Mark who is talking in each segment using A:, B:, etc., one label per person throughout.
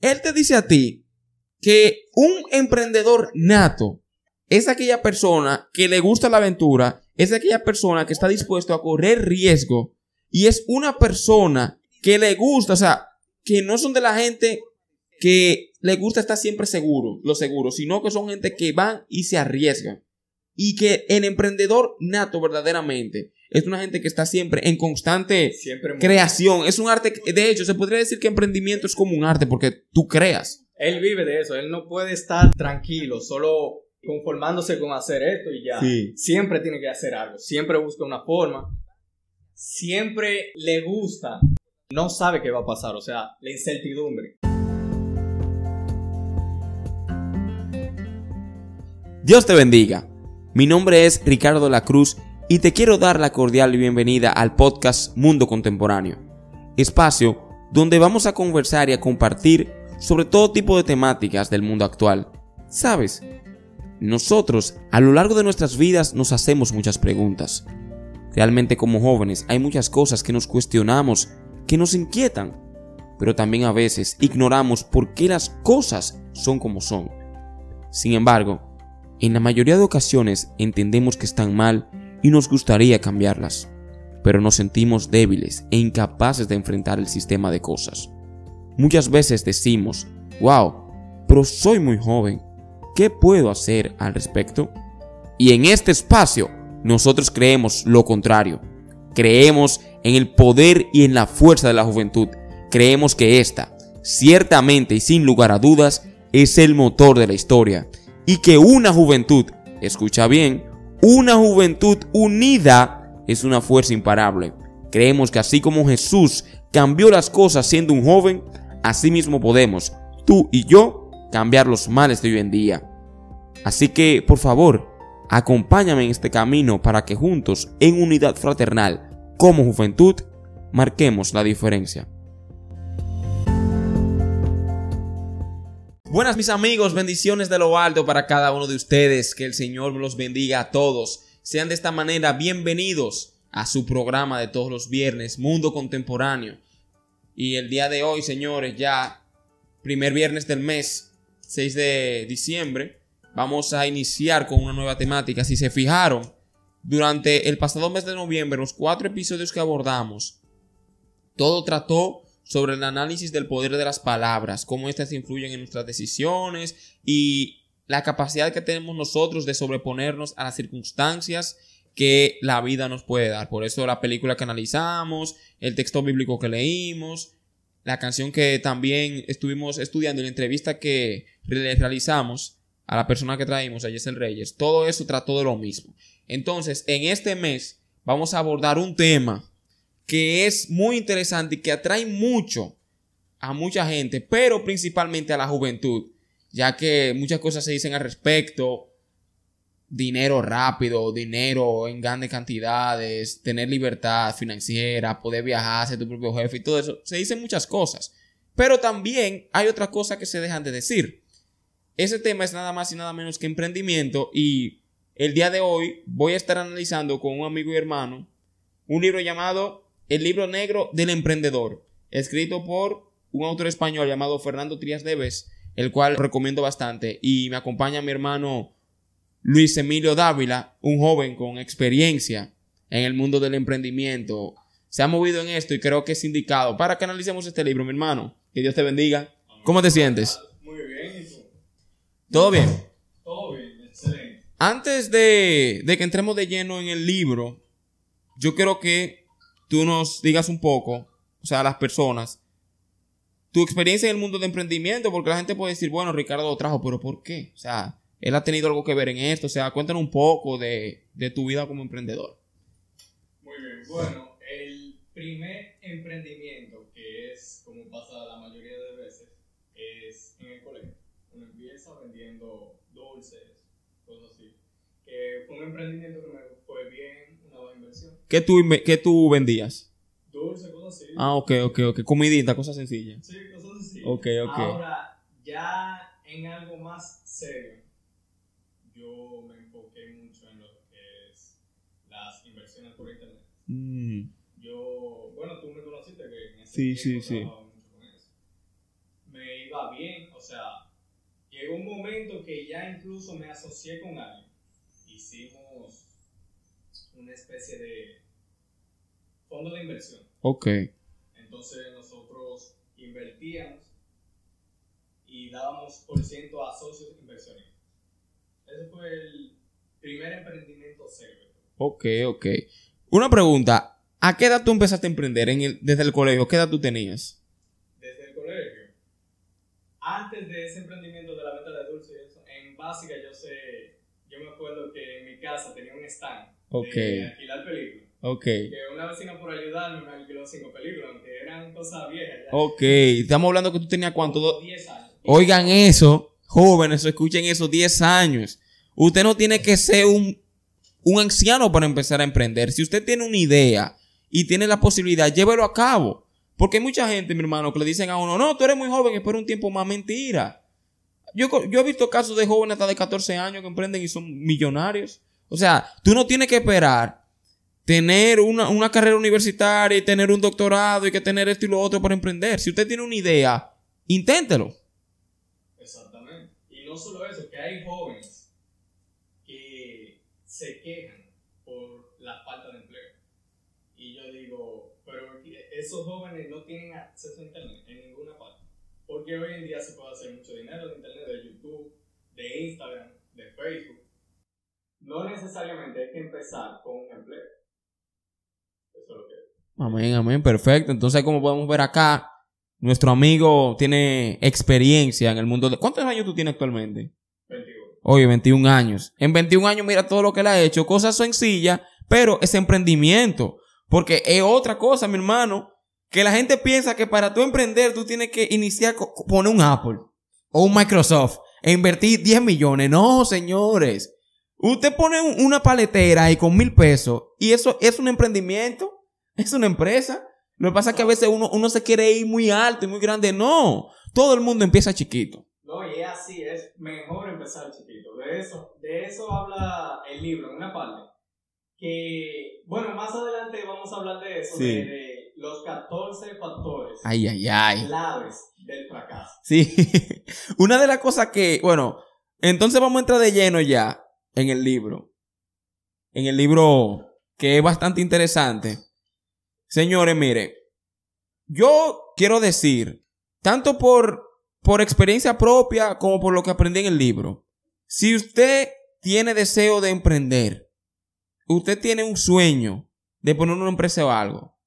A: él te dice a ti que un emprendedor nato es aquella persona que le gusta la aventura, es aquella persona que está dispuesto a correr riesgo y es una persona que le gusta, o sea, que no son de la gente que le gusta estar siempre seguro, lo seguro, sino que son gente que van y se arriesgan. Y que el emprendedor nato verdaderamente es una gente que está siempre en constante creación. Es un arte, de hecho, se podría decir que emprendimiento es como un arte porque tú creas.
B: Él vive de eso, él no puede estar tranquilo, solo conformándose con hacer esto y ya. Siempre tiene que hacer algo, siempre busca una forma, siempre le gusta, no sabe qué va a pasar, o sea, la incertidumbre.
A: Dios te bendiga. Mi nombre es Ricardo La Cruz y te quiero dar la cordial bienvenida al podcast Mundo Contemporáneo, espacio donde vamos a conversar y a compartir sobre todo tipo de temáticas del mundo actual. ¿Sabes? Nosotros, a lo largo de nuestras vidas, nos hacemos muchas preguntas. Realmente como jóvenes hay muchas cosas que nos cuestionamos, que nos inquietan, pero también a veces ignoramos por qué las cosas son como son. Sin embargo, en la mayoría de ocasiones entendemos que están mal y nos gustaría cambiarlas, pero nos sentimos débiles e incapaces de enfrentar el sistema de cosas. Muchas veces decimos, wow, pero soy muy joven, ¿qué puedo hacer al respecto? Y en este espacio nosotros creemos lo contrario. Creemos en el poder y en la fuerza de la juventud. Creemos que esta, ciertamente y sin lugar a dudas, es el motor de la historia. Y que una juventud, escucha bien, una juventud unida es una fuerza imparable. Creemos que así como Jesús cambió las cosas siendo un joven, así mismo podemos, tú y yo, cambiar los males de hoy en día. Así que, por favor, acompáñame en este camino para que juntos, en unidad fraternal, como juventud, marquemos la diferencia. Buenas mis amigos, bendiciones de lo alto para cada uno de ustedes, que el Señor los bendiga a todos. Sean de esta manera bienvenidos a su programa de todos los viernes, Mundo Contemporáneo. Y el día de hoy, señores, ya primer viernes del mes, 6 de diciembre, vamos a iniciar con una nueva temática. Si se fijaron, durante el pasado mes de noviembre, los cuatro episodios que abordamos, todo trató sobre el análisis del poder de las palabras, cómo éstas influyen en nuestras decisiones y la capacidad que tenemos nosotros de sobreponernos a las circunstancias que la vida nos puede dar. Por eso la película que analizamos, el texto bíblico que leímos, la canción que también estuvimos estudiando la entrevista que realizamos a la persona que traímos, a el Reyes, todo eso trató de lo mismo. Entonces, en este mes vamos a abordar un tema que es muy interesante y que atrae mucho a mucha gente, pero principalmente a la juventud, ya que muchas cosas se dicen al respecto, dinero rápido, dinero en grandes cantidades, tener libertad financiera, poder viajar, ser tu propio jefe y todo eso, se dicen muchas cosas, pero también hay otras cosas que se dejan de decir. Ese tema es nada más y nada menos que emprendimiento y el día de hoy voy a estar analizando con un amigo y hermano un libro llamado el libro negro del emprendedor, escrito por un autor español llamado Fernando Trías Deves, el cual recomiendo bastante. Y me acompaña mi hermano Luis Emilio Dávila, un joven con experiencia en el mundo del emprendimiento. Se ha movido en esto y creo que es indicado para que analicemos este libro, mi hermano. Que Dios te bendiga. ¿Cómo te sientes?
B: Muy bien.
A: ¿Todo bien?
B: Todo bien, excelente.
A: Antes de, de que entremos de lleno en el libro, yo creo que tú nos digas un poco, o sea, a las personas, tu experiencia en el mundo de emprendimiento, porque la gente puede decir, bueno, Ricardo lo trajo, pero ¿por qué? O sea, él ha tenido algo que ver en esto, o sea, cuéntanos un poco de, tu vida como emprendedor.
B: Muy bien, bueno, el primer emprendimiento, que es como pasa la mayoría de veces, es en el colegio. Uno empieza vendiendo dulces, cosas así. Que fue un emprendimiento que me fue bien
A: ¿Qué tú, qué tú vendías?
B: Dulce, cosas así.
A: Ah, ok, ok, ok. Comidita, cosas sencillas.
B: Sí, cosas sencillas.
A: Ok, ok.
B: Ahora, ya en algo más serio, yo me enfoqué mucho en lo que es las inversiones por internet. Mm. Yo, bueno, tú me conociste que en ese
A: sí, sí, sí.
B: mucho con eso. Me iba bien, o sea, llegó un momento que ya incluso me asocié con alguien. Hicimos una especie de fondo de inversión.
A: Ok.
B: Entonces nosotros invertíamos y dábamos por ciento a socios inversionistas. Ese fue el primer emprendimiento serio.
A: Ok, ok. Una pregunta. ¿A qué edad tú empezaste a emprender en el- desde el colegio? ¿Qué edad tú tenías?
B: Desde el colegio, antes de ese emprendimiento de la venta de dulces en básica yo sé, yo me acuerdo que en mi casa tenía un stand
A: Ok.
B: de alquilar películas.
A: Ok.
B: Que una vecina por ayudarme me alquiló cinco películas, aunque eran cosas viejas ya.
A: Ok. Estamos hablando que tú tenías cuánto.
B: Como
A: Do-
B: 10 años.
A: Oigan eso, jóvenes, escuchen eso, 10 años. Usted no tiene que ser un, un anciano para empezar a emprender. Si usted tiene una idea y tiene la posibilidad, llévelo a cabo. Porque hay mucha gente, mi hermano, que le dicen a uno, no, tú eres muy joven, espera un tiempo más. Mentira. Yo, yo he visto casos de jóvenes hasta de 14 años que emprenden y son millonarios. O sea, tú no tienes que esperar tener una, una carrera universitaria y tener un doctorado y que tener esto y lo otro para emprender. Si usted tiene una idea, inténtelo.
B: Exactamente. Y no solo eso, que hay jóvenes que se quejan por la falta de empleo. Y yo digo, pero esos jóvenes no tienen acceso a internet en ninguna parte. Porque hoy en día se puede hacer mucho dinero de internet, de YouTube, de Instagram, de Facebook. No necesariamente hay que empezar con un empleo. Eso es lo que
A: Amén, amén, perfecto. Entonces, como podemos ver acá, nuestro amigo tiene experiencia en el mundo de... ¿Cuántos años tú tienes actualmente?
B: 21.
A: Oye, 21 años. En 21 años, mira todo lo que él ha hecho. Cosas sencillas, pero es emprendimiento. Porque es otra cosa, mi hermano. Que la gente piensa que para tú emprender, tú tienes que iniciar, poner un Apple o un Microsoft e invertir 10 millones. No, señores. Usted pone un- una paletera ahí con mil pesos y eso es un emprendimiento. Es una empresa. Lo que pasa es que a veces uno, uno se quiere ir muy alto y muy grande. No. Todo el mundo empieza chiquito.
B: No, y es así, es mejor empezar chiquito. De eso, de eso habla el libro en una parte. Que, bueno, más adelante vamos a hablar de eso,
A: Sí.
B: de, de los 14 factores
A: Ay, ay, ay.
B: claves del fracaso.
A: Sí. Una de las cosas que, bueno, entonces vamos a entrar de lleno ya en el libro. En el libro que es bastante interesante. Señores, mire, yo quiero decir, tanto por, por experiencia propia como por lo que aprendí en el libro, si usted tiene deseo de emprender, usted tiene un sueño de poner una empresa o algo,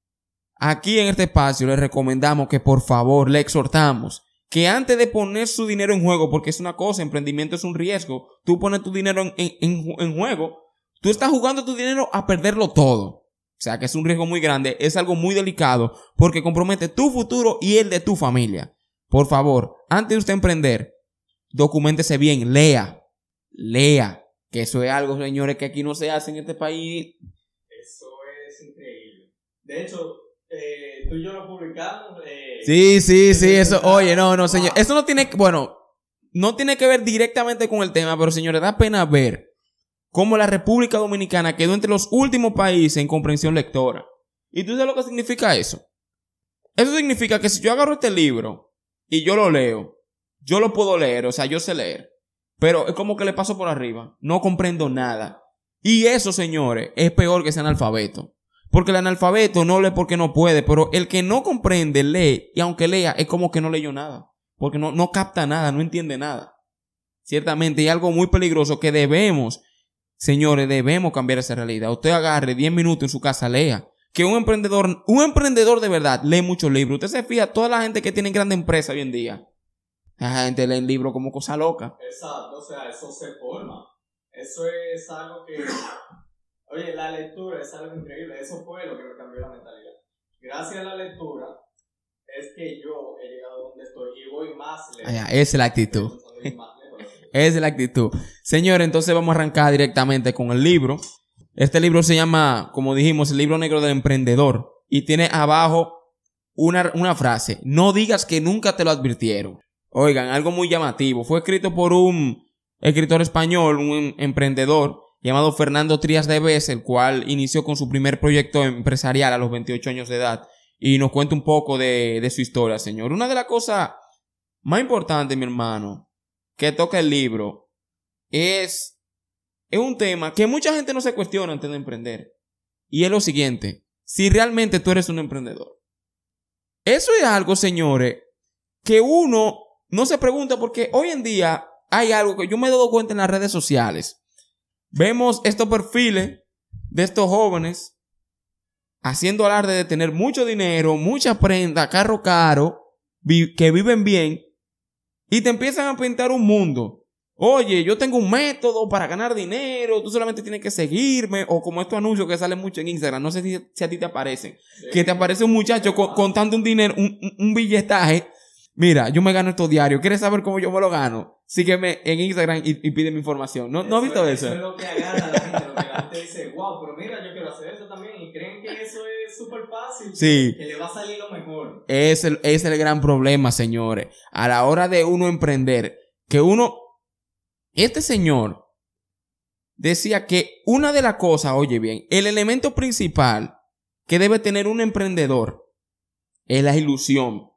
A: aquí en este espacio le recomendamos que por favor le exhortamos que antes de poner su dinero en juego, porque es una cosa, emprendimiento es un riesgo, tú pones tu dinero en, en- en ju- en juego, tú estás jugando tu dinero a perderlo todo. O sea que es un riesgo muy grande, es algo muy delicado, porque compromete tu futuro y el de tu familia. Por favor, antes de usted emprender, documentese bien, lea, lea, que eso es algo, señores, que aquí no se hace en este país.
B: Eso es increíble. De hecho, eh, tú y yo lo publicamos. eh,
A: Sí, sí, sí, eso, oye, no, no, señor, eso no tiene, bueno, no tiene que ver directamente con el tema, pero señores, da pena ver cómo la República Dominicana quedó entre los últimos países en comprensión lectora. ¿Y tú sabes lo que significa eso? Eso significa que si yo agarro este libro y yo lo leo, yo lo puedo leer, o sea, yo sé leer, pero es como que le paso por arriba, no comprendo nada. Y eso, señores, es peor que ser analfabeto. Porque el analfabeto no lee porque no puede, pero el que no comprende lee y aunque lea es como que no leyó nada, porque no, no capta nada, no entiende nada. Ciertamente hay algo muy peligroso que debemos, señores, debemos cambiar esa realidad. Usted agarre 10 minutos en su casa, lea. Que un emprendedor, un emprendedor de verdad lee muchos libros. Usted se fija, toda la gente que tiene grandes empresas hoy en día, la gente lee libros como cosa loca.
B: Exacto, o sea, eso se forma. Eso es algo que. Oye, la lectura es algo increíble. Eso fue lo que me cambió la mentalidad. Gracias a la lectura es que yo he llegado donde estoy y voy más lejos.
A: Ah, es la actitud. Es la actitud. Señor, entonces vamos a arrancar directamente con el libro. Este libro se llama, como dijimos, el libro negro del emprendedor. Y tiene abajo una, una frase. No digas que nunca te lo advirtieron. Oigan, algo muy llamativo. Fue escrito por un escritor español, un emprendedor llamado Fernando Trías de Bes, el cual inició con su primer proyecto empresarial a los 28 años de edad. Y nos cuenta un poco de, su historia, señor. Una de las cosas más importante, mi hermano, que toca el libro, es, es un tema que mucha gente no se cuestiona antes de emprender. Y es lo siguiente, si realmente tú eres un emprendedor. Eso es algo, señores, que uno no se pregunta porque hoy en día hay algo que yo me he dado cuenta en las redes sociales. Vemos estos perfiles de estos jóvenes haciendo alarde de tener mucho dinero, mucha prenda, carro caro, que viven bien, y te empiezan a pintar un mundo. Oye, yo tengo un método para ganar dinero, tú solamente tienes que seguirme, o como estos anuncios que salen mucho en Instagram, no sé si, a ti te aparecen, que te aparece un muchacho contando un dinero, un, un billetaje Mira, yo me gano esto diario. ¿Quieres saber cómo yo me lo gano? Sígueme en Instagram y, pide mi información. ¿No, ¿no has visto eso?
B: Eso es lo que agarra a la gente. Lo que la gente dice, wow, pero mira, yo quiero hacer eso también. Y creen que eso es súper fácil.
A: Sí.
B: Que le va a salir lo mejor.
A: Es el, es el gran problema, señores. A la hora de uno emprender, que uno. Este señor decía que una de las cosas, oye bien, el elemento principal que debe tener un emprendedor es la ilusión.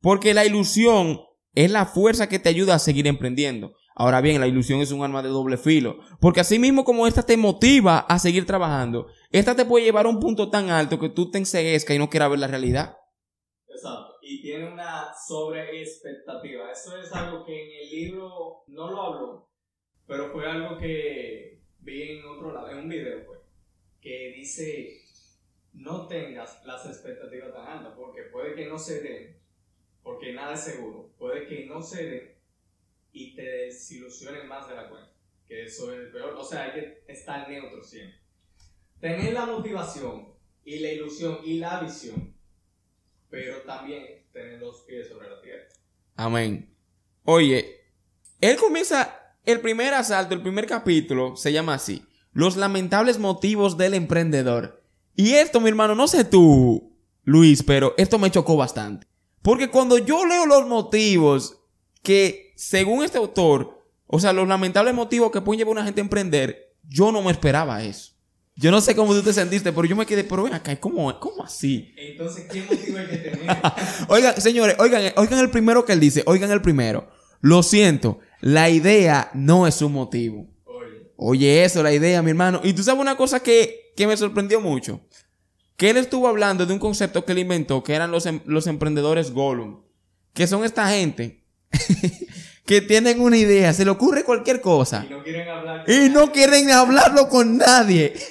A: Porque la ilusión es la fuerza que te ayuda a seguir emprendiendo. Ahora bien, la ilusión es un arma de doble filo. Porque así mismo como esta te motiva a seguir trabajando, esta te puede llevar a un punto tan alto que tú te enseguezcas y no quieras ver la realidad.
B: Exacto. Y tiene una sobreexpectativa. Eso es algo que en el libro no lo habló, pero fue algo que vi en otro lado, en un video, pues, que dice, no tengas las expectativas tan altas, porque puede que no se den porque nada es seguro. Puede que no se dé y te desilusionen más de la cuenta, que eso es peor. O sea, hay que estar neutro siempre. Tener la motivación y la ilusión y la visión, pero también tener los pies sobre la tierra.
A: Amén. Oye, él comienza el primer asalto, el primer capítulo, se llama así. Los lamentables motivos del emprendedor. Y esto, mi hermano, no sé tú, Luis, pero esto me chocó bastante. Porque cuando yo leo los motivos que, según este autor, o sea, los lamentables motivos que pueden llevar a una gente a emprender, yo no me esperaba eso. Yo no sé cómo tú te sentiste, pero yo me quedé, pero ven acá, ¿cómo, cómo así?
B: Entonces, ¿qué motivo hay que tener?
A: oigan, señores, oigan, oigan el primero que él dice, oigan el primero. Lo siento, la idea no es un motivo. Oye. Oye, eso, la idea, mi hermano. Y tú sabes una cosa que, que me sorprendió mucho que él estuvo hablando de un concepto que él inventó, que eran los, em, los emprendedores Gollum, que son esta gente que tienen una idea, se le ocurre cualquier cosa.
B: Y no quieren hablar.
A: Y no quieren hablarlo con nadie.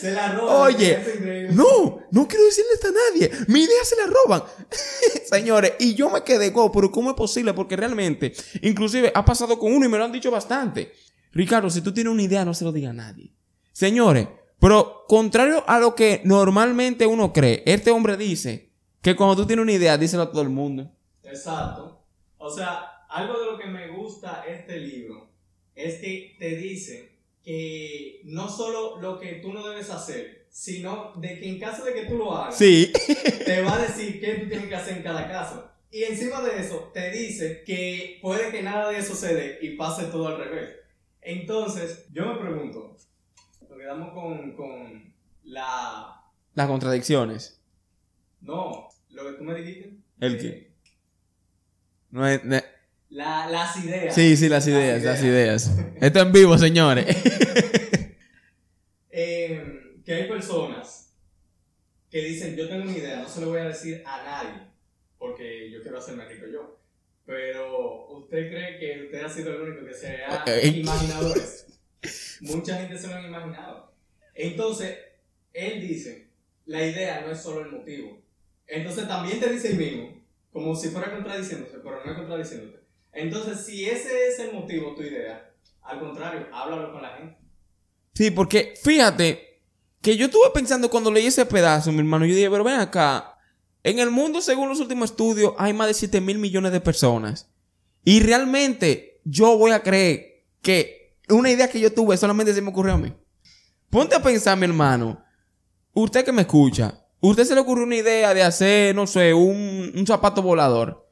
B: Se la roban.
A: Oye, no, no quiero decirle a nadie. Mi idea se la roban. Señores, y yo me quedé, go, pero ¿cómo es posible? Porque realmente, inclusive ha pasado con uno y me lo han dicho bastante. Ricardo, si tú tienes una idea, no se lo diga a nadie. Señores, pero contrario a lo que normalmente uno cree, este hombre dice que cuando tú tienes una idea, díselo a todo el mundo.
B: Exacto. O sea, algo de lo que me gusta este libro es que te dice que no solo lo que tú no debes hacer, sino de que en caso de que tú lo hagas,
A: sí.
B: te va a decir qué tú tienes que hacer en cada caso. Y encima de eso, te dice que puede que nada de eso se dé y pase todo al revés. Entonces, yo me pregunto, quedamos con, con la...
A: Las contradicciones.
B: No, lo que tú me dijiste.
A: ¿El qué? No es...
B: La, las ideas.
A: Sí, sí, las ideas, las ideas. Esto en vivo, señores.
B: eh, que hay personas que dicen, yo tengo una idea, no se lo voy a decir a nadie, porque yo quiero hacerme rico yo. Pero, ¿usted cree que usted ha sido el único que se ha imaginado eso? Mucha gente se lo han imaginado. Entonces, él dice, la idea no es solo el motivo. Entonces también te dice el mismo, como si fuera contradiciéndose, pero no es contradiciéndote. Entonces, si ese es el motivo, tu idea, al contrario, háblalo con la gente.
A: Sí, porque fíjate que yo estuve pensando cuando leí ese pedazo, mi hermano, yo dije, pero ven acá, en el mundo, según los últimos estudios, hay más de 7 mil millones de personas. Y realmente yo voy a creer que una idea que yo tuve, solamente se me ocurrió a mí. Ponte a pensar, mi hermano. Usted que me escucha, usted se le ocurrió una idea de hacer, no sé, un, zapato volador.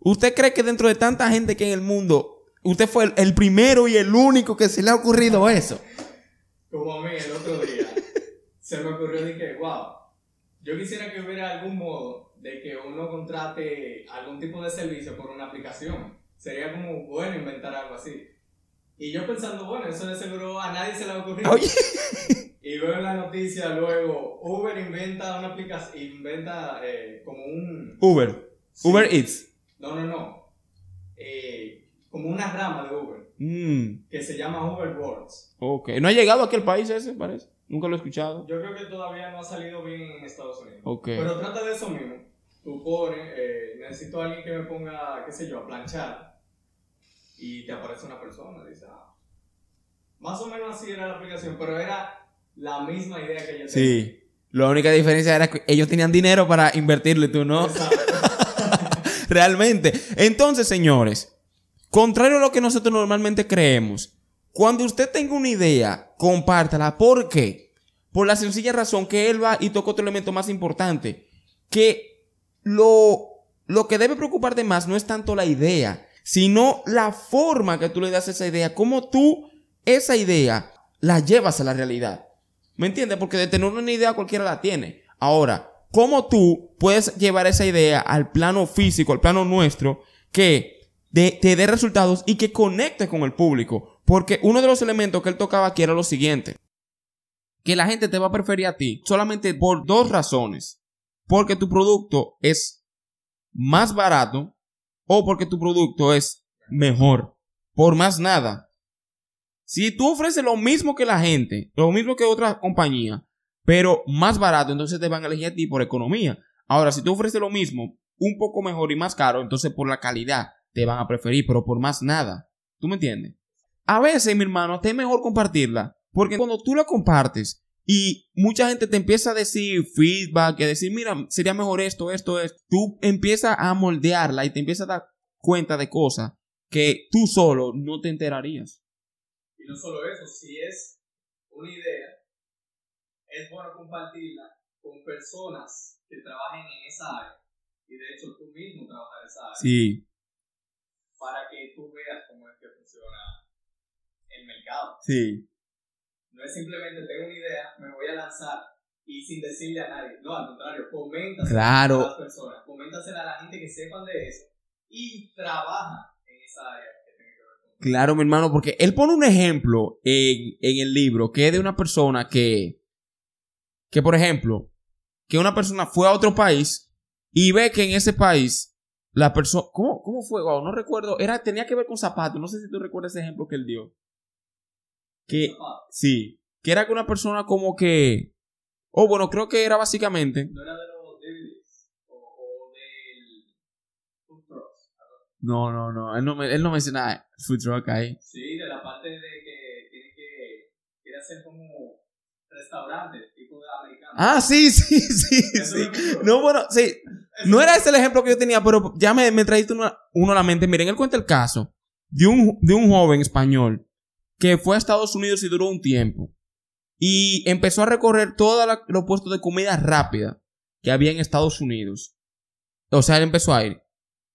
A: ¿Usted cree que dentro de tanta gente que hay en el mundo, usted fue el, primero y el único que se le ha ocurrido eso?
B: Como a mí el otro día, se me ocurrió de que, wow, yo quisiera que hubiera algún modo de que uno contrate algún tipo de servicio por una aplicación. Sería como bueno inventar algo así. Y yo pensando, bueno, eso de seguro a nadie se le ha ocurrido.
A: Oye.
B: Y veo en la noticia luego, Uber inventa una aplicación, inventa eh, como un...
A: Uber.
B: Sí.
A: Uber Eats.
B: No, no, no. Eh, como una rama de Uber,
A: Mm,
B: que se llama Uber Worlds.
A: ok. ¿No ha llegado a aquel país ese, parece? Nunca lo he escuchado.
B: Yo creo que todavía no ha salido bien en Estados Unidos.
A: Ok.
B: Pero trata de eso mismo. Tú pones, eh, necesito a alguien que me ponga, qué sé yo, a planchar. Y te aparece una persona. Dice, ah. Más o menos así era la aplicación, pero era la misma idea que yo tenía.
A: Sí. La única diferencia era que ellos tenían dinero para invertirlo y tú no. Realmente. Entonces, señores, contrario a lo que nosotros normalmente creemos, cuando usted tenga una idea, compártala. ¿Por qué? Por la sencilla razón que él va y toca otro elemento más importante. Que lo, lo que debe preocuparte más no es tanto la idea, sino la forma que tú le das a esa idea, cómo tú esa idea la llevas a la realidad. ¿Me entiendes? Porque de tener una idea cualquiera la tiene. Ahora, ¿cómo tú puedes llevar esa idea al plano físico, al plano nuestro, que te dé resultados y que conecte con el público? Porque uno de los elementos que él tocaba aquí era lo siguiente. Que la gente te va a preferir a ti solamente por dos razones. Porque tu producto es más barato o porque tu producto es mejor. Por más nada. Si tú ofreces lo mismo que la gente, lo mismo que otra compañía, pero más barato, entonces te van a elegir a ti por economía. Ahora, si tú ofreces lo mismo, un poco mejor y más caro, entonces por la calidad te van a preferir, pero por más nada. ¿Tú me entiendes? A veces, mi hermano, te es mejor compartirla, porque cuando tú la compartes y mucha gente te empieza a decir feedback, a decir, mira, sería mejor esto, esto, esto, tú empiezas a moldearla y te empiezas a dar cuenta de cosas que tú solo no te enterarías.
B: Y no solo eso, si es una idea, es bueno compartirla con personas que trabajen en esa área. Y de hecho tú mismo trabajas en esa área.
A: Sí,
B: Para que tú veas cómo es que funciona el mercado.
A: sí.
B: No es simplemente tengo una idea, me voy a lanzar y sin decirle a nadie. No, al contrario, coméntasela
A: Claro.
B: a las personas, coméntasela a la gente que sepan de eso y trabaja en esa área que tiene que ver con
A: Claro, mi hermano, porque él pone un ejemplo en, en el libro que es de una persona que, que por ejemplo, que una persona fue a otro país y ve que en ese país la persona, ¿cómo, ¿cómo fue? Wow, no recuerdo, era, tenía que ver con zapatos, no sé si tú recuerdas ese ejemplo que él dio. Que, sí, que era que una persona como que, oh, bueno, creo que era básicamente,
B: No era de los DVDs o, del food trucks.
A: no, no, no, él no, me- él no menciona food truck ahí.
B: Sí, de la parte de que tiene que quiere hacer como restaurante tipo de americano.
A: Ah, sí, sí, sí, sí. No, bueno, sí, No era ese el ejemplo que yo tenía, pero ya me, me trajiste uno, uno a la mente. Miren, él cuenta el caso de un, de un joven español que fue a Estados Unidos y duró un tiempo. Y empezó a recorrer todos los puestos de comida rápida que había en Estados Unidos. O sea, él empezó a ir.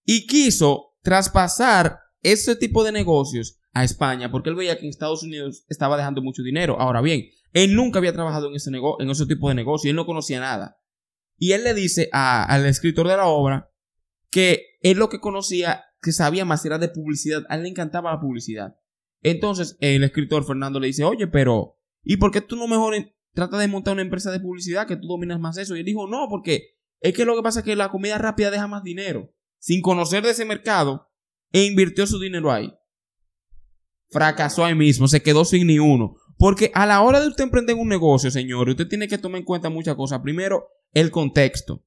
A: Y quiso traspasar ese tipo de negocios a España porque él veía que en Estados Unidos estaba dejando mucho dinero. Ahora bien, él nunca había trabajado en ese, en ese tipo de negocio. Él no conocía nada. Y él le dice al escritor de la obra que él lo que conocía, que sabía más era de publicidad. A él le encantaba la publicidad. Entonces el escritor Fernando le dice, oye, pero ¿y por qué tú no mejor tratas de montar una empresa de publicidad que tú dominas más eso? Y él dijo, no, porque es que lo que pasa es que la comida rápida deja más dinero. Sin conocer de ese mercado, e invirtió su dinero ahí. Fracasó ahí mismo, se quedó sin ni uno. Porque a la hora de usted emprender un negocio, señor, usted tiene que tomar en cuenta muchas cosas. Primero, el contexto,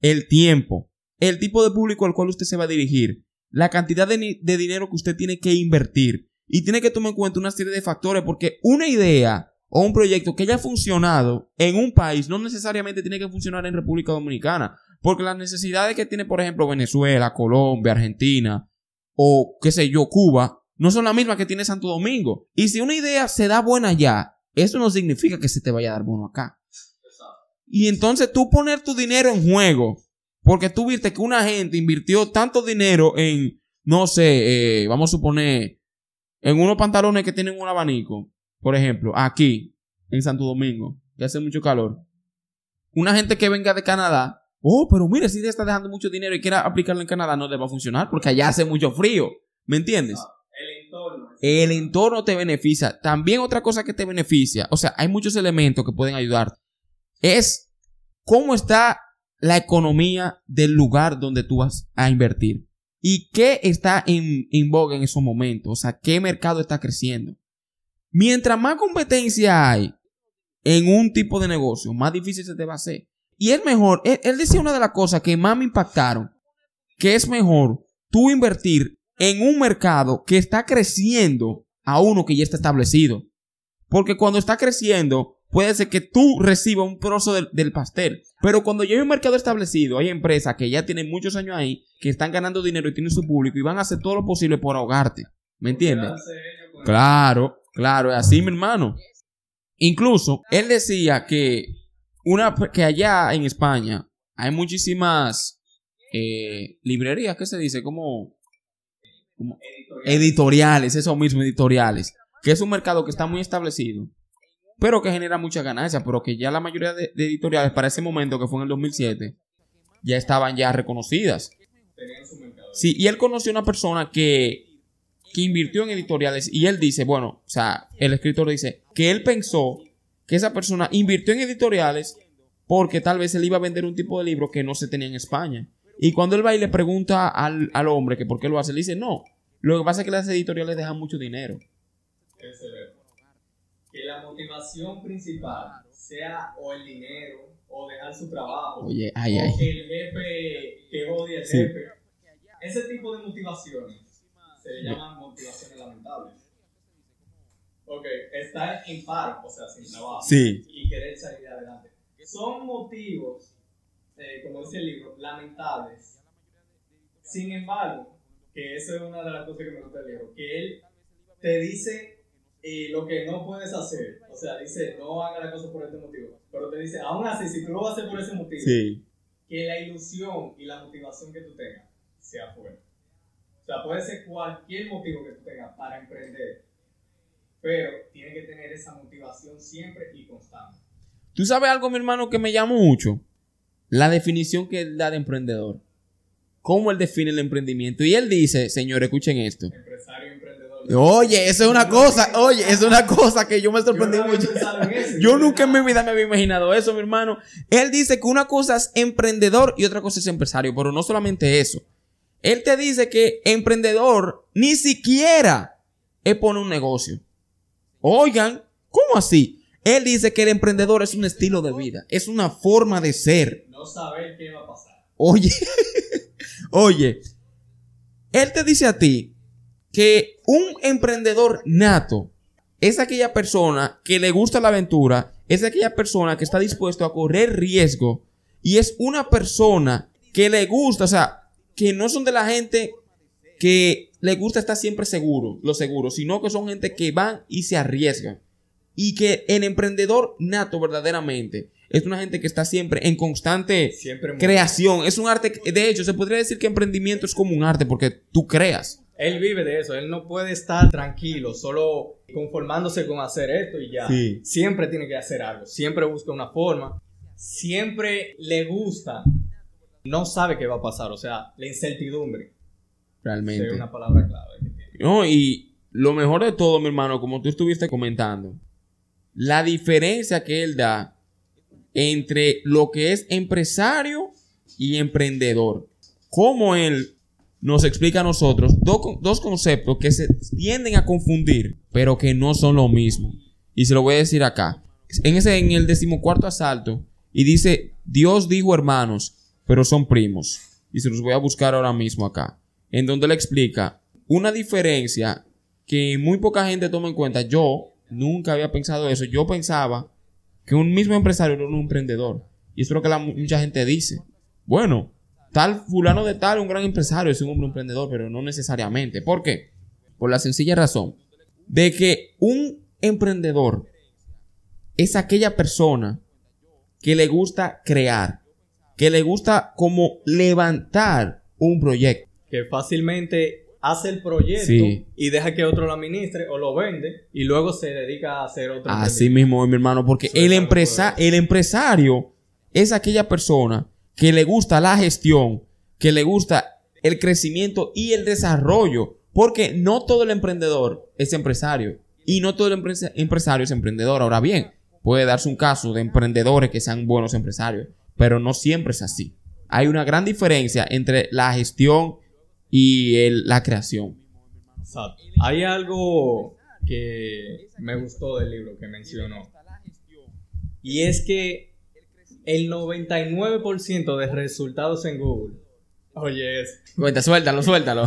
A: el tiempo, el tipo de público al cual usted se va a dirigir, la cantidad de dinero que usted tiene que invertir. Y tiene que tomar en cuenta una serie de factores porque una idea o un proyecto que haya funcionado en un país no necesariamente tiene que funcionar en República Dominicana. Porque las necesidades que tiene, por ejemplo, Venezuela, Colombia, Argentina o qué sé yo, Cuba, no son las mismas que tiene Santo Domingo. Y si una idea se da buena allá, eso no significa que se te vaya a dar bueno acá. Y entonces tú poner tu dinero en juego, porque tú viste que una gente invirtió tanto dinero en, no sé, eh, vamos a suponer, en unos pantalones que tienen un abanico, por ejemplo, aquí, en Santo Domingo, que hace mucho calor. una gente que venga de Canadá, oh, pero mire, si está dejando mucho dinero y quiere aplicarlo en Canadá, no le va a funcionar porque allá hace mucho frío. ¿Me entiendes?
B: El entorno.
A: El entorno te beneficia. También otra cosa que te beneficia, o sea, hay muchos elementos que pueden ayudar, es cómo está la economía del lugar donde tú vas a invertir. ¿Y qué está en, en boga en esos momentos? O sea, ¿qué mercado está creciendo? Mientras más competencia hay en un tipo de negocio, más difícil se te va a hacer. Y es mejor, él, él decía una de las cosas que más me impactaron, que es mejor tú invertir en un mercado que está creciendo a uno que ya está establecido. Porque cuando está creciendo, puede ser que tú recibas un trozo del, del pastel. Pero cuando ya hay un mercado establecido, hay empresas que ya tienen muchos años ahí, que están ganando dinero y tienen su público y van a hacer todo lo posible por ahogarte. ¿Me entiendes?
B: Con-
A: Claro, claro, es así, mi hermano. Incluso, él decía que, una, que allá en España hay muchísimas eh, librerías, ¿qué se dice? Como, como
B: Editorial.
A: editoriales, eso mismo, editoriales. Que es un mercado que está muy establecido, pero que genera mucha ganancia, pero que ya la mayoría de, editoriales para ese momento, que fue en el 2007, ya estaban ya reconocidas. Sí, y él conoció una persona que, que invirtió en editoriales y él dice, bueno, o sea, el escritor dice que él pensó que esa persona invirtió en editoriales porque tal vez él iba a vender un tipo de libro que no se tenía en España. Y cuando él va y le pregunta al, al hombre que por qué lo hace, le dice, no, lo que pasa es que las editoriales dejan mucho dinero.
B: Excelente. Que la motivación principal sea o el dinero o dejar su trabajo
A: Oye, ay,
B: o
A: ay.
B: que el jefe que odie el
A: Sí.
B: jefe. Ese tipo de motivaciones se le llaman motivaciones lamentables. Ok, estar en paro, o sea, sin trabajo
A: Sí.
B: y querer salir adelante. Son motivos, eh, como dice el libro, lamentables. Sin embargo, que eso es una de las cosas que me gusta del libro, que él te dice eh, lo que no puedes hacer. O sea, dice, no haga la cosa por este motivo. Pero te dice, aún así, si tú lo vas a hacer por ese motivo,
A: Sí.
B: que la ilusión y la motivación que tú tengas sea fuerte. O sea, puede ser cualquier motivo que tú tengas para emprender, pero tiene que tener esa motivación siempre y constante.
A: ¿Tú sabes algo, mi hermano, que me llamó mucho? La definición que él da de emprendedor. Cómo él define el emprendimiento. Y él dice, señor, escuchen esto.
B: Empresario.
A: Oye, eso es una cosa, oye, es una cosa que yo me sorprendí
B: Yo
A: mucho.
B: eso.
A: Yo nunca en mi vida me había imaginado eso, mi hermano. Él dice que una cosa es emprendedor y otra cosa es empresario, pero no solamente eso. Él te dice que emprendedor ni siquiera es poner un negocio. Oigan, ¿cómo así? Él dice que el emprendedor es un estilo de vida, es una forma de ser.
B: No saber qué va a pasar.
A: Oye, oye, él te dice a ti que un emprendedor nato es aquella persona que le gusta la aventura, es aquella persona que está dispuesto a correr riesgo y es una persona que le gusta, o sea, que no son de la gente que le gusta estar siempre seguro, lo seguro, sino que son gente que van y se arriesgan. Y que el emprendedor nato verdaderamente es una gente que está siempre en constante
B: Siempre
A: creación. Es un arte, de hecho, se podría decir que emprendimiento es como un arte porque tú creas.
B: Él vive de eso, él no puede estar tranquilo, solo conformándose con hacer esto y ya.
A: Sí.
B: Siempre tiene que hacer algo, siempre busca una forma, siempre le gusta, no sabe qué va a pasar, o sea, la incertidumbre
A: Realmente.
B: es una palabra clave que tiene.
A: No, y lo mejor de todo, mi hermano, como tú estuviste comentando, la diferencia que él da entre lo que es empresario y emprendedor. Como él nos explica a nosotros dos, con- dos conceptos que se tienden a confundir, pero que no son lo mismo. Y se lo voy a decir acá. En, ese, en el decimocuarto asalto, y dice, Dios dijo hermanos, pero son primos. Y se los voy a buscar ahora mismo acá. En donde le explica una diferencia que muy poca gente toma en cuenta. Yo nunca había pensado eso. Yo pensaba que un mismo empresario era un emprendedor. Y eso es lo que la, mucha gente dice. Bueno, tal fulano de tal, un gran empresario, es un hombre emprendedor, pero no necesariamente. ¿Por qué? Por la sencilla razón de que un emprendedor es aquella persona que le gusta crear, que le gusta como levantar un proyecto.
B: Que fácilmente hace el proyecto
A: Sí.
B: y deja que otro lo administre o lo vende y luego se dedica a hacer otro
A: Así mismo, mi hermano, porque el, empresa el empresario es aquella persona que le gusta la gestión, que le gusta el crecimiento y el desarrollo. Porque no todo el emprendedor es empresario y no todo el empresario es emprendedor. Ahora bien, puede darse un caso de emprendedores que sean buenos empresarios, pero no siempre es así. Hay una gran diferencia entre la gestión y la creación.
B: Hay algo que me gustó del libro que mencionó. Y es que el 99% de resultados en Google, oye, es,
A: Cuenta, suéltalo, suéltalo.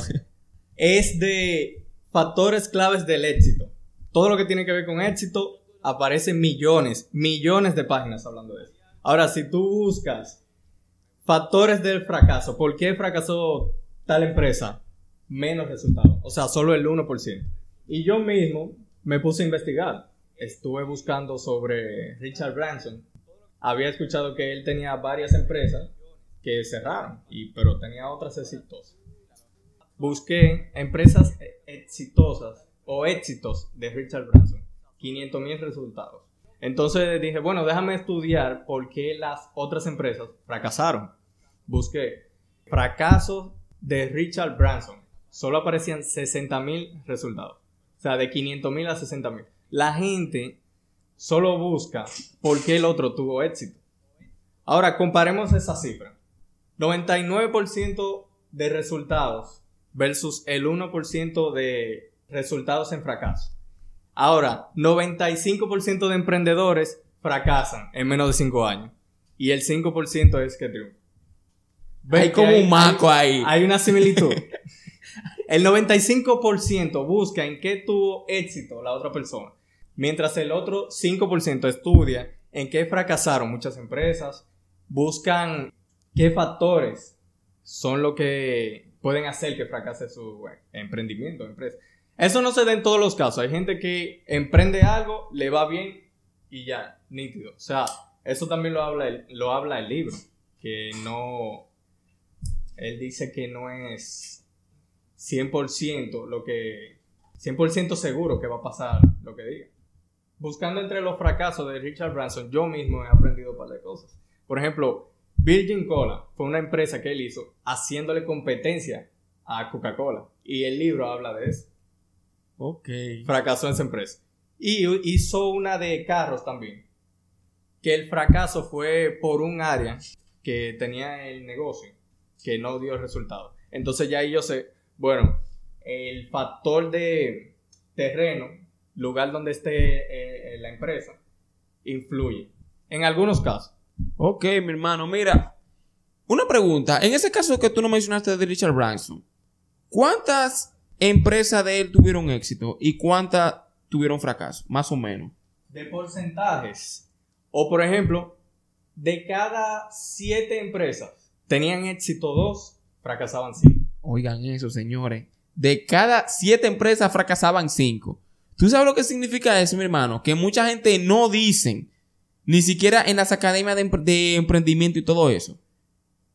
B: es de factores claves del éxito. Todo lo que tiene que ver con éxito aparecen millones, millones de páginas hablando de eso. Ahora, si tú buscas factores del fracaso, ¿por qué fracasó tal empresa? Menos resultados, o sea, solo el 1%. Y yo mismo me puse a investigar. Estuve buscando sobre Richard Branson. Había escuchado que él tenía varias empresas que cerraron, y, pero tenía otras exitosas. Busqué empresas exitosas o éxitos de Richard Branson. 500 mil resultados. Entonces dije, bueno, déjame estudiar por qué las otras empresas fracasaron. Busqué fracasos de Richard Branson. Solo aparecían 60 mil resultados. O sea, de 500 mil a 60 mil. La gente solo busca por qué el otro tuvo éxito. Ahora, comparemos esa cifra. 99% de resultados versus el 1% de resultados en fracaso. Ahora, 95% de emprendedores fracasan en menos de 5 años. Y el 5% es que triunfan.
A: Hay como un maco ahí.
B: Hay una similitud. el 95% busca en qué tuvo éxito la otra persona. Mientras el otro 5% estudia en qué fracasaron muchas empresas. Buscan qué factores son lo que pueden hacer que fracase su emprendimiento, empresa. Eso no se da en todos los casos. Hay gente que emprende algo, le va bien y ya, nítido. O sea, eso también lo habla el, lo habla el libro. Que no. Él dice que no es 100% lo que. 100% seguro que va a pasar lo que diga. Buscando entre los fracasos de Richard Branson, yo mismo he aprendido un par de cosas. Por ejemplo, Virgin Cola fue una empresa que él hizo haciéndole competencia a Coca-Cola. Y el libro habla de eso.
A: Ok.
B: Fracasó en esa empresa. Y hizo una de carros también. Que el fracaso fue por un área que tenía el negocio que no dio resultado. Entonces ya ahí yo sé, bueno, el factor de terreno, lugar donde esté eh, la empresa, influye. En algunos casos.
A: Ok, mi hermano, mira. Una pregunta. En ese caso que tú no mencionaste de Richard Branson, ¿cuántas empresas de él tuvieron éxito y cuántas tuvieron fracaso, más o menos.
B: De porcentajes. O por ejemplo, de cada siete empresas tenían éxito dos, fracasaban cinco.
A: Oigan eso, señores. De cada siete empresas fracasaban cinco. ¿Tú sabes lo que significa eso, mi hermano? Que mucha gente no dicen, ni siquiera en las academias de, de emprendimiento y todo eso.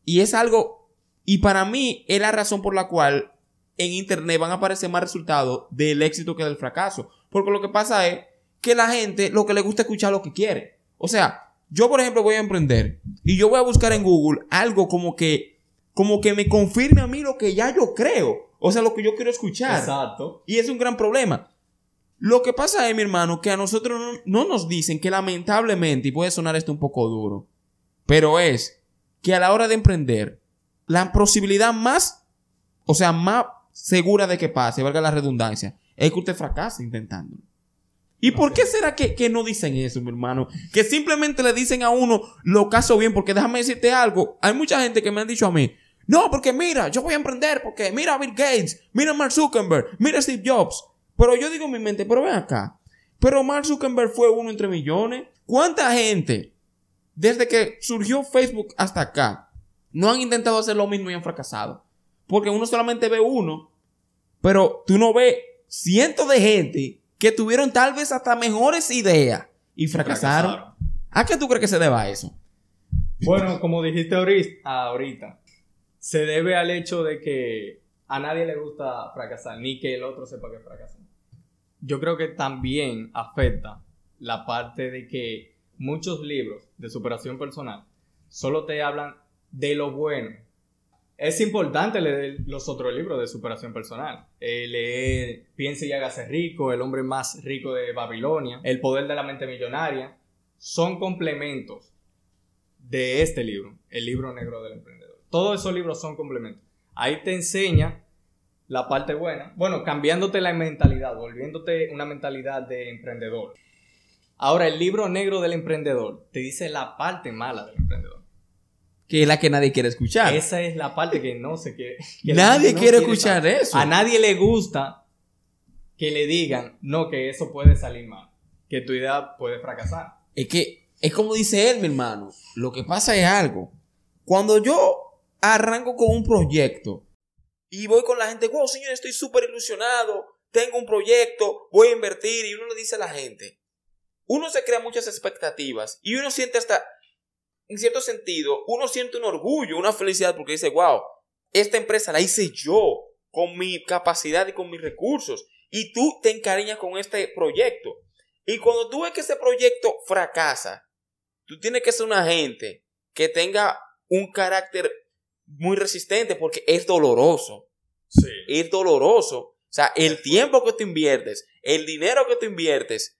A: Y es algo, y para mí es la razón por la cual en Internet van a aparecer más resultados del éxito que del fracaso. Porque lo que pasa es que la gente lo que le gusta escuchar lo que quiere. O sea, yo por ejemplo voy a emprender y yo voy a buscar en Google algo como que, como que me confirme a mí lo que ya yo creo. O sea, lo que yo quiero escuchar.
B: Exacto.
A: Y es un gran problema. Lo que pasa es, mi hermano, que a nosotros no, no nos dicen que lamentablemente, y puede sonar esto un poco duro, pero es que a la hora de emprender, la posibilidad más, o sea, más segura de que pase, valga la redundancia, es que usted fracase intentándolo. ¿Y por qué será que, no dicen eso, mi hermano? Que simplemente le dicen a uno lo caso bien, porque déjame decirte algo. Hay mucha gente que me han dicho a mí, no, porque mira, yo voy a emprender, porque mira a Bill Gates, mira a Mark Zuckerberg, mira a Steve Jobs. Pero yo digo en mi mente, pero ven acá. Pero Mark Zuckerberg fue uno entre millones. ¿Cuánta gente, desde que surgió Facebook hasta acá, no han intentado hacer lo mismo y han fracasado? Porque uno solamente ve uno, pero tú no ves cientos de gente que tuvieron tal vez hasta mejores ideas y fracasaron. ¿A qué tú crees que se deba a eso?
B: Bueno, como dijiste ahorita, se debe al hecho de que a nadie le gusta fracasar, ni que el otro sepa que fracasó. Yo creo que también afecta la parte de que muchos libros de superación personal solo te hablan de lo bueno. Es importante leer los otros libros de superación personal. Eh, leer Piense y hágase rico, El hombre más rico de Babilonia, El poder de la mente millonaria. Son complementos de este libro, El libro negro del emprendedor. Todos esos libros son complementos. Ahí te enseña la parte buena. Bueno, cambiándote la mentalidad, volviéndote una mentalidad de emprendedor. Ahora, el libro negro del emprendedor te dice la parte mala del emprendedor.
A: Que es la que nadie quiere escuchar.
B: Esa es la parte que no se quiere.
A: nadie quiere escuchar eso.
B: A nadie le gusta que le digan, no, que eso puede salir mal. Que tu idea puede fracasar.
A: Es que, es como dice él, mi hermano. Lo que pasa es algo. Cuando yo arranco con un proyecto, y voy con la gente, wow, señor, estoy súper ilusionado, tengo un proyecto, voy a invertir. Y uno le dice a la gente, uno se crea muchas expectativas y uno siente hasta, en cierto sentido, uno siente un orgullo, una felicidad porque dice, wow, esta empresa la hice yo con mi capacidad y con mis recursos. Y tú te encariñas con este proyecto. Y cuando tú ves que ese proyecto fracasa, tú tienes que ser una gente que tenga un carácter muy resistente porque es doloroso.
B: Sí.
A: Es doloroso. O sea, el tiempo que tú inviertes, el dinero que tú inviertes,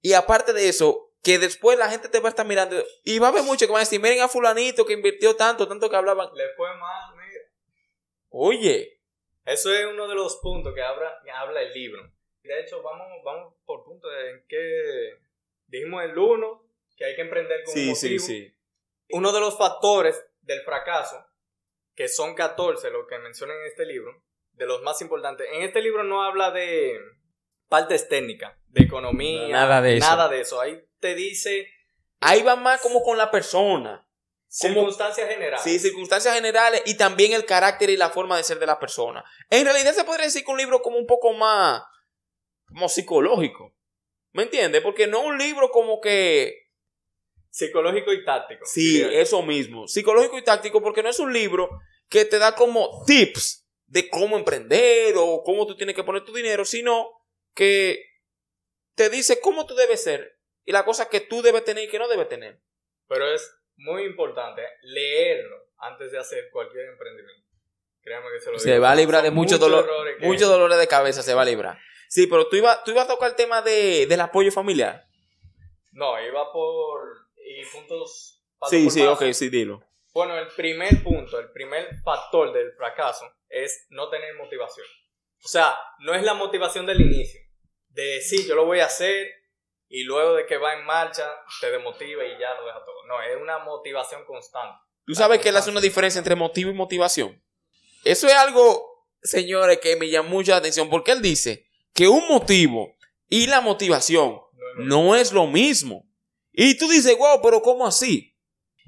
A: y aparte de eso, que después la gente te va a estar mirando y va a haber mucho que van a decir, miren a fulanito que invirtió tanto, tanto que hablaban.
B: Le fue mal, mira.
A: Oye.
B: Eso es uno de los puntos que habla, que habla el libro. De hecho, vamos, vamos por puntos en que dijimos el uno, que hay que emprender con
A: Sí,
B: un
A: sí,
B: motivo.
A: sí.
B: Uno de los factores del fracaso, que son 14 lo que menciona en este libro, de los más importantes. En este libro no habla de partes técnicas, de economía,
A: Nada de eso.
B: Nada de eso. Ahí te dice
A: Ahí va más como con la persona.
B: Circunstancias generales.
A: Sí, circunstancias generales y también el carácter y la forma de ser de la persona. En realidad se podría decir que un libro como un poco más como psicológico. ¿Me entiendes? Porque no un libro como que
B: Psicológico y táctico.
A: Sí, eso mismo. Psicológico y táctico, porque no es un libro que te da como tips de cómo emprender o cómo tú tienes que poner tu dinero, sino que te dice cómo tú debes ser y la cosa que tú debes tener y que no debes tener.
B: Pero es muy importante leerlo antes de hacer cualquier emprendimiento. Créame que se lo
A: Se
B: digo.
A: va a librar de muchos dolor,
B: que-
A: muchos dolores de cabeza, se va a librar. Sí, pero tú ibas tú ibas a tocar el tema de, del apoyo familiar.
B: No, iba por... y puntos...
A: Sí, sí,
B: paso.
A: ok, sí, dilo.
B: Bueno, el primer punto, el primer factor del fracaso es no tener motivación. O sea, no es la motivación del inicio. De decir, yo lo voy a hacer y luego de que va en marcha te desmotiva y ya lo deja todo. No, es una motivación constante.
A: Tú sabes que él hace una diferencia entre motivo y motivación. Eso es algo, señores, que me llama mucha atención porque él dice que un motivo y la motivación
B: no es lo
A: mismo. Y tú dices, wow, pero ¿cómo así?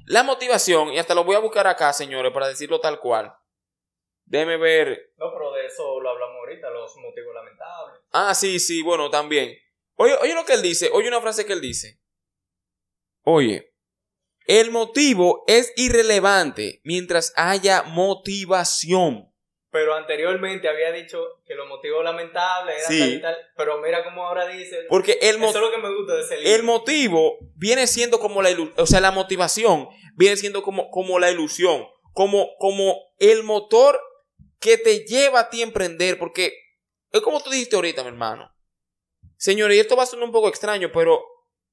A: La motivación, y hasta lo voy a buscar acá, señores, para decirlo tal cual. Déjeme ver.
B: No, pero de eso lo hablamos ahorita, los motivos lamentables.
A: Ah, sí, sí, bueno, también. Oye, oye lo que él dice, oye una frase que él dice. Oye, el motivo es irrelevante mientras haya motivación.
B: Pero anteriormente había dicho que los motivos lamentables eran
A: Sí.
B: tal y tal. Pero mira cómo ahora dice.
A: Porque el,
B: Eso es lo que me gusta de ese libro.
A: el motivo viene siendo como la ilusión, o sea, la motivación viene siendo como, como la ilusión, como, como el motor que te lleva a ti a emprender, porque es como tú dijiste ahorita, mi hermano. Señores, y esto va a sonar un poco extraño, pero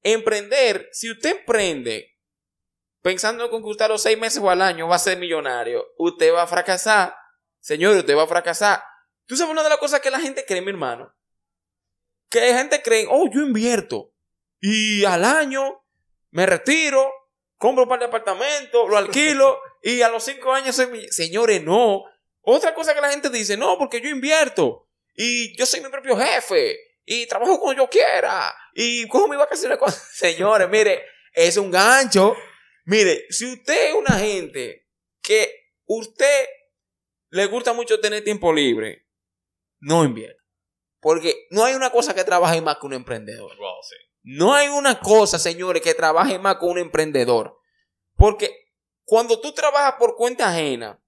A: emprender, si usted emprende pensando con que usted a los seis meses o al año va a ser millonario, usted va a fracasar. Señores, usted va a fracasar. Tú sabes una de las cosas que la gente cree, mi hermano. Que la gente cree, oh, yo invierto. Y al año me retiro, compro un par de apartamentos, lo alquilo y a los cinco años soy mi... Señores, no. Otra cosa que la gente dice, no, porque yo invierto y yo soy mi propio jefe y trabajo cuando yo quiera y cojo mis vacaciones cuando... Señores, mire, es un gancho. Mire, si usted es una gente que usted le gusta mucho tener tiempo libre, no invierta. Porque no hay una cosa que trabaje más que un emprendedor.
B: Wow, sí.
A: No hay una cosa, señores, que trabaje más con un emprendedor. Porque cuando tú trabajas por cuenta ajena,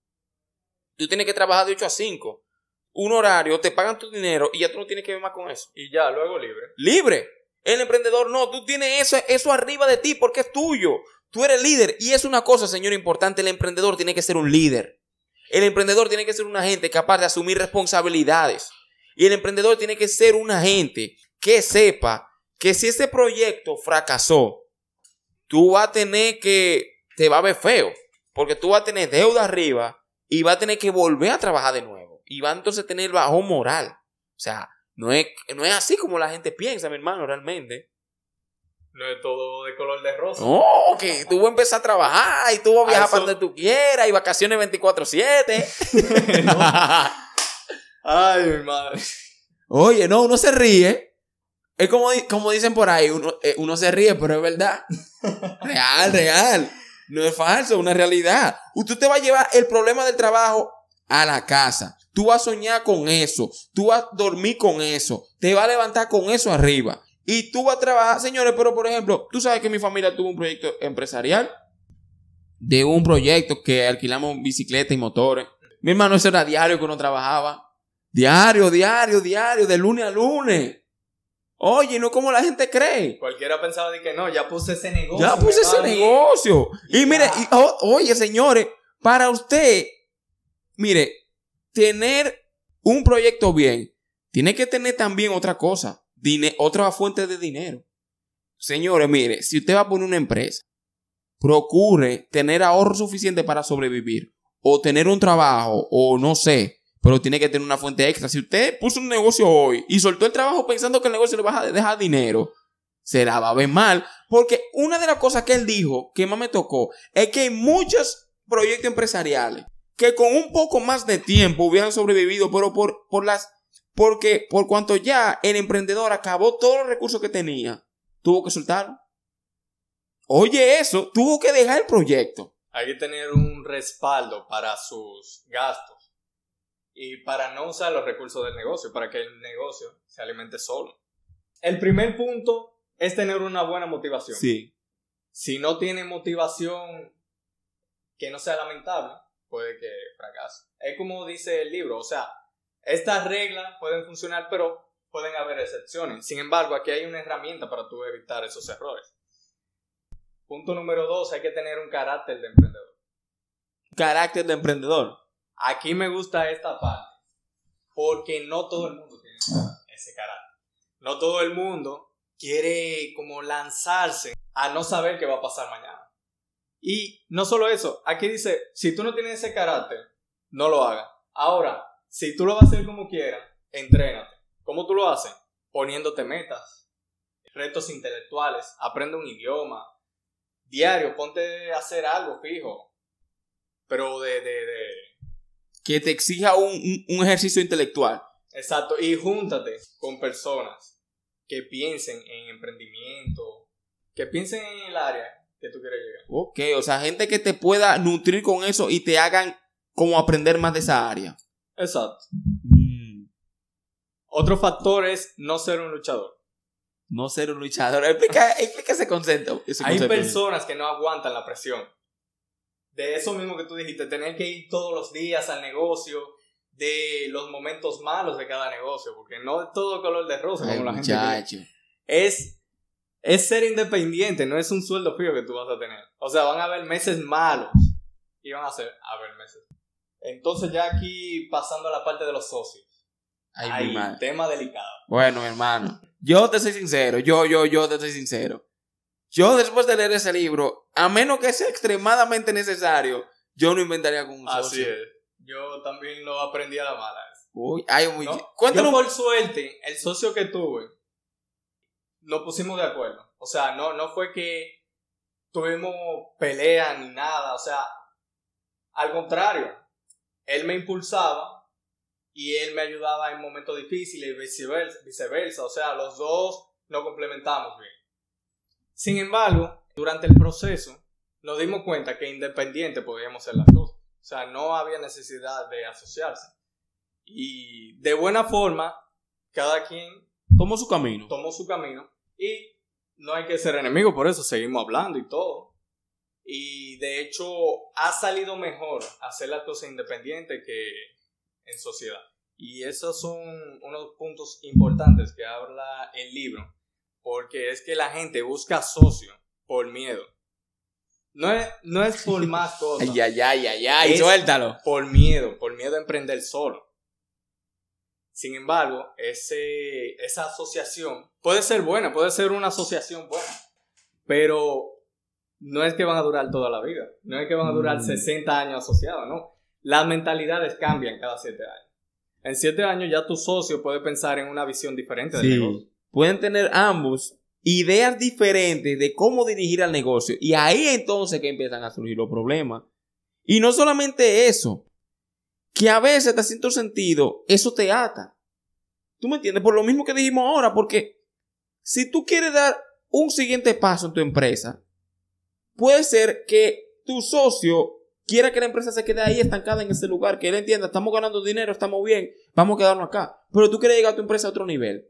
A: tú tienes que trabajar de 8 a 5. Un horario, te pagan tu dinero y ya tú no tienes que ver más con eso.
B: Y ya, luego libre.
A: Libre. El emprendedor no, tú tienes eso, eso arriba de ti porque es tuyo. Tú eres líder. Y es una cosa, señor, importante. El emprendedor tiene que ser un líder. El emprendedor tiene que ser una gente capaz de asumir responsabilidades. Y el emprendedor tiene que ser una gente que sepa que si ese proyecto fracasó, tú vas a tener que, te va a ver feo. Porque tú vas a tener deuda arriba y vas a tener que volver a trabajar de nuevo. Y va a tener bajo moral. O sea, no es, no es así como la gente piensa, mi hermano, realmente.
B: No es todo de color de rosa.
A: No, que tú vas a empezar a trabajar y tú vas a viajar para donde tú quieras y vacaciones 24-7.
B: Ay, mi madre.
A: Oye, no, uno se ríe. Es como, como dicen por ahí, uno, eh, uno se ríe, pero es verdad. real, real. No es falso, es una realidad. Usted te va a llevar el problema del trabajo a la casa. Tú vas a soñar con eso. Tú vas a dormir con eso. Te vas a levantar con eso arriba. Y tú vas a trabajar, señores, pero por ejemplo, tú sabes que mi familia tuvo un proyecto empresarial de un proyecto que alquilamos bicicletas y motores. Mi hermano, eso era diario que uno trabajaba. Diario, diario, diario, de lunes a lunes. Oye, no como la gente cree.
B: Cualquiera pensaba de que no, ya puse ese negocio.
A: Ya puse ese negocio. Y, mire, oye, señores, para usted, mire, tener un proyecto bien, tiene que tener también otra cosa otra fuente de dinero. Señores, mire, si usted va a poner una empresa, procure tener ahorro suficiente para sobrevivir o tener un trabajo o no sé, pero tiene que tener una fuente extra. Si usted puso un negocio hoy y soltó el trabajo pensando que el negocio le va a dejar dinero, se la va a ver mal. Porque una de las cosas que él dijo, que más me tocó, es que hay muchos proyectos empresariales que con un poco más de tiempo hubieran sobrevivido, pero por, por las porque por cuanto ya el emprendedor acabó todos los recursos que tenía, tuvo que soltarlo. Oye, eso, tuvo que dejar el proyecto.
B: Hay que tener un respaldo para sus gastos y para no usar los recursos del negocio, para que el negocio se alimente solo. El primer punto es tener una buena motivación.
A: Sí.
B: Si no tiene motivación que no sea lamentable, puede que fracase. Es como dice el libro, o sea, estas reglas pueden funcionar, pero pueden haber excepciones. Sin embargo, aquí hay una herramienta para tú evitar esos errores. Punto número dos, hay que tener un carácter de emprendedor.
A: Carácter de emprendedor.
B: Aquí me gusta esta parte, porque no todo el mundo tiene ese carácter. No todo el mundo quiere como lanzarse a no saber qué va a pasar mañana. Y no solo eso, aquí dice, si tú no tienes ese carácter, no lo hagas. Ahora, si tú lo vas a hacer como quieras, entrénate. ¿Cómo tú lo haces? Poniéndote metas, retos intelectuales, aprende un idioma, diario, ponte a hacer algo fijo, pero de... de, de...
A: Que te exija un, un, ejercicio intelectual.
B: Exacto, y júntate con personas que piensen en emprendimiento, que piensen en el área que tú quieres llegar.
A: Ok, o sea, gente que te pueda nutrir con eso y te hagan como aprender más de esa área.
B: Exacto. Mm. Otro factor es no ser un luchador.
A: No ser un luchador. Explica, ese concepto.
B: Hay personas que no aguantan la presión. De eso mismo que tú dijiste, tener que ir todos los días al negocio, de los momentos malos de cada negocio, porque no es todo color de rosa como la gente Es, es ser independiente, no es un sueldo fijo que tú vas a tener. O sea, van a haber meses malos y van a, ser, a haber meses entonces ya aquí pasando a la parte de los socios. Hay tema delicado.
A: Bueno, hermano, yo te soy sincero, yo, yo, yo te soy sincero. Yo después de leer ese libro, a menos que sea extremadamente necesario, yo no inventaría con un
B: socio. Así es. Yo también lo aprendí a la mala.
A: Uy, ay, muy...
B: Cuéntanos. por suerte, el socio que tuve, nos pusimos de acuerdo. O sea, no, no fue que tuvimos pelea ni nada. O sea, al contrario, él me impulsaba y él me ayudaba en momentos difíciles y viceversa, O sea, los dos nos complementamos bien. Sin embargo, durante el proceso nos dimos cuenta que independiente podíamos hacer las cosas. O sea, no había necesidad de asociarse. Y de buena forma, cada quien
A: tomó su camino.
B: Tomó su camino y no hay que ser enemigo, por eso seguimos hablando y todo. Y de hecho ha salido mejor hacer las cosas independientes que en sociedad. Y esos son unos puntos importantes que habla el libro, porque es que la gente busca socio por miedo. No es, no es por más cosas.
A: Ay, ay, ay, ay, ay, suéltalo.
B: Por miedo, por miedo a emprender solo. Sin embargo, ese, esa asociación puede ser buena, puede ser una asociación buena, pero no es que van a durar toda la vida, no es que van a durar
A: Mm.
B: 60 años asociados, no. Las mentalidades cambian cada 7 años. En 7 años ya tu socio puede pensar en una visión diferente del
A: Sí.
B: negocio.
A: Pueden tener ambos ideas diferentes de cómo dirigir al negocio. Y ahí entonces que empiezan a surgir los problemas. Y no solamente eso, que a veces, hasta cierto sentido, eso te ata. ¿Tú me entiendes? Por lo mismo que dijimos ahora, porque si tú quieres dar un siguiente paso en tu empresa, puede ser que tu socio quiera que la empresa se quede ahí estancada en ese lugar, que él entienda, estamos ganando dinero, estamos bien, vamos a quedarnos acá. Pero tú quieres llegar a tu empresa a otro nivel.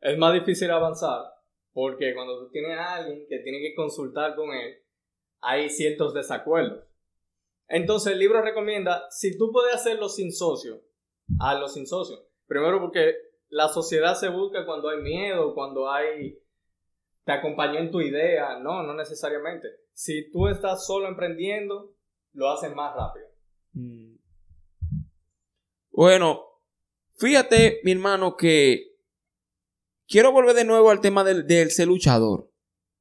B: Es más difícil avanzar porque cuando tú tienes a alguien que tiene que consultar con él, hay ciertos desacuerdos. Entonces el libro recomienda, si tú puedes hacerlo sin socio, hazlo sin socio. Primero porque la sociedad se busca cuando hay miedo, cuando hay... te acompañó en tu idea. No, no necesariamente. Si tú estás solo emprendiendo, lo haces más rápido.
A: Mm. Bueno, fíjate, mi hermano, que quiero volver de nuevo al tema del, ser luchador.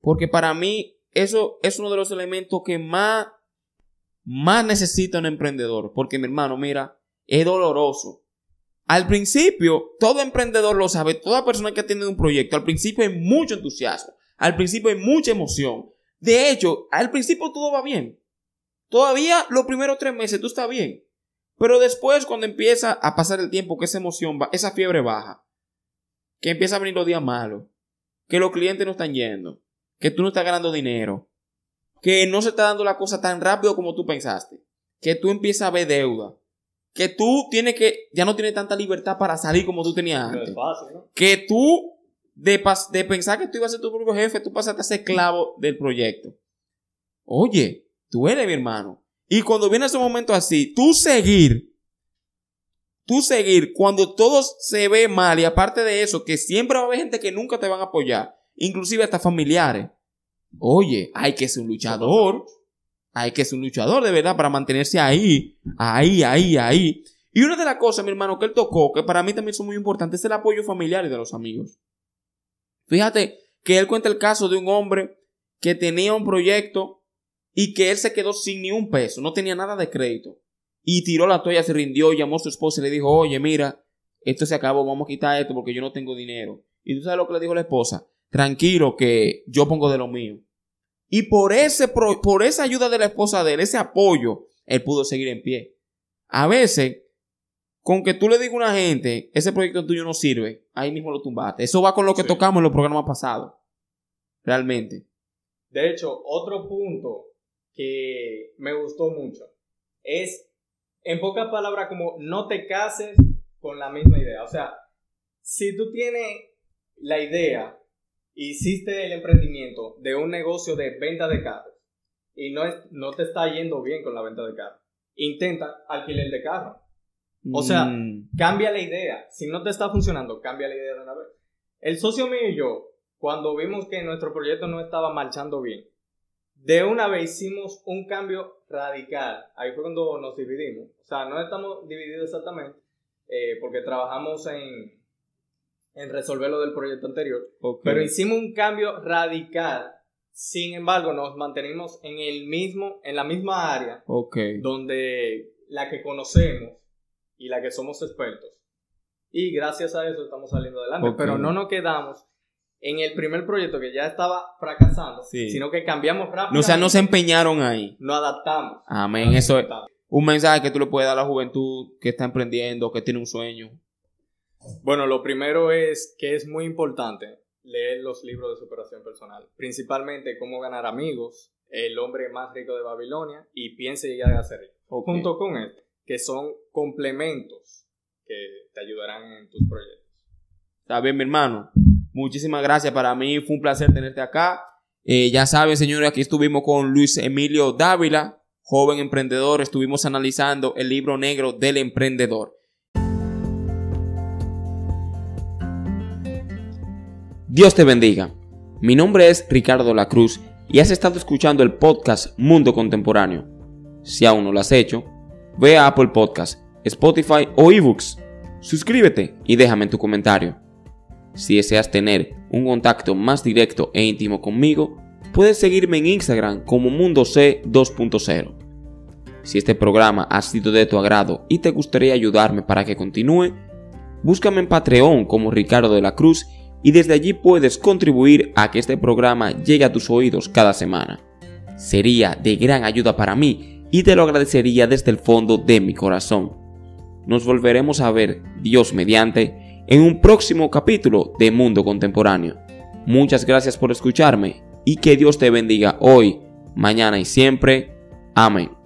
A: Porque para mí, eso es uno de los elementos que más, más necesita un emprendedor. Porque, mi hermano, mira, es doloroso. Al principio, todo emprendedor lo sabe, toda persona que tenido un proyecto, al principio hay mucho entusiasmo, al principio hay mucha emoción. De hecho, al principio todo va bien. Todavía los primeros tres meses tú estás bien. Pero después, cuando empieza a pasar el tiempo, que esa emoción, va, esa fiebre baja, que empieza a venir los días malos, que los clientes no están yendo, que tú no estás ganando dinero, que no se está dando la cosa tan rápido como tú pensaste, que tú empiezas a ver deuda, que tú tienes que, ya no tienes tanta libertad para salir como tú tenías antes
B: es fácil, ¿no?
A: que tú, de, de pensar que tú ibas a ser tu propio jefe, tú pasaste a ser esclavo del proyecto. Oye, tú eres mi hermano. Y cuando viene ese momento así, tú seguir, tú seguir, cuando todo se ve mal, y aparte de eso, que siempre va a haber gente que nunca te van a apoyar, inclusive hasta familiares. Oye, hay que ser un luchador. Hay que ser un luchador de verdad para mantenerse ahí, ahí, ahí, ahí. Y una de las cosas, mi hermano, que él tocó, que para mí también son muy importantes, es el apoyo familiar de los amigos. Fíjate que él cuenta el caso de un hombre que tenía un proyecto y que él se quedó sin ni un peso, no tenía nada de crédito. Y tiró la toalla, se rindió, llamó a su esposa y le dijo, oye, mira, esto se acabó, vamos a quitar esto porque yo no tengo dinero. Y tú sabes lo que le dijo la esposa, tranquilo que yo pongo de lo mío. Y por, ese, por esa ayuda de la esposa de él, ese apoyo, él pudo seguir en pie. A veces, con que tú le digas a una gente, ese proyecto tuyo no sirve, ahí mismo lo tumbaste. Eso va con lo que
B: Sí.
A: tocamos en los programas pasados. Realmente.
B: De hecho, otro punto que me gustó mucho es, en pocas palabras, como no te cases con la misma idea. O sea, si tú tienes la idea, hiciste el emprendimiento de un negocio de venta de carros y no, es, no te está yendo bien con la venta de carros, intenta alquiler de carro. O sea,
A: Mm,
B: Cambia la idea. Si no te está funcionando, cambia la idea de una vez. El socio mío y yo, cuando vimos que nuestro proyecto no estaba marchando bien, de una vez hicimos un cambio radical. Ahí fue cuando nos dividimos. O sea, no estamos divididos exactamente, eh, porque trabajamos en, en resolver lo del proyecto anterior,
A: ok.
B: pero hicimos un cambio radical. Sin embargo, nos mantenimos en el mismo, en la misma área
A: Ok.
B: donde la que conocemos y la que somos expertos. Y gracias a eso estamos saliendo adelante.
A: Ok.
B: Pero no nos quedamos en el primer proyecto que ya estaba fracasando,
A: Sí.
B: sino que cambiamos rápido.
A: No, o sea, no se empeñaron ahí.
B: Nos adaptamos.
A: Amén. Eso es un mensaje que tú le puedes dar a la juventud que está emprendiendo, que tiene un sueño.
B: Bueno, lo primero es que es muy importante leer los libros de superación personal. Principalmente Cómo ganar amigos, El hombre más rico de Babilonia y Piense y llegar a ser rico.
A: Ok.
B: Junto con este, que son complementos que te ayudarán en tus proyectos.
A: Está bien, mi hermano. Muchísimas gracias. Para mí fue un placer tenerte acá. Eh, ya saben, señores, aquí estuvimos con Luis Emilio Dávila, joven emprendedor. Estuvimos analizando el libro negro del emprendedor. Dios te bendiga. Mi nombre es Ricardo La Cruz y has estado escuchando el podcast Mundo Contemporáneo. Si aún no lo has hecho, ve a Apple Podcast, Spotify o eBooks. Suscríbete y déjame tu comentario. Si deseas tener un contacto más directo e íntimo conmigo, puedes seguirme en Instagram como Mundo C 2.0. Si este programa ha sido de tu agrado y te gustaría ayudarme para que continúe, búscame en Patreon como Ricardo de la Cruz y desde allí puedes contribuir a que este programa llegue a tus oídos cada semana. Sería de gran ayuda para mí y te lo agradecería desde el fondo de mi corazón. Nos volveremos a ver, Dios mediante, en un próximo capítulo de Mundo Contemporáneo. Muchas gracias por escucharme y que Dios te bendiga hoy, mañana y siempre. Amén.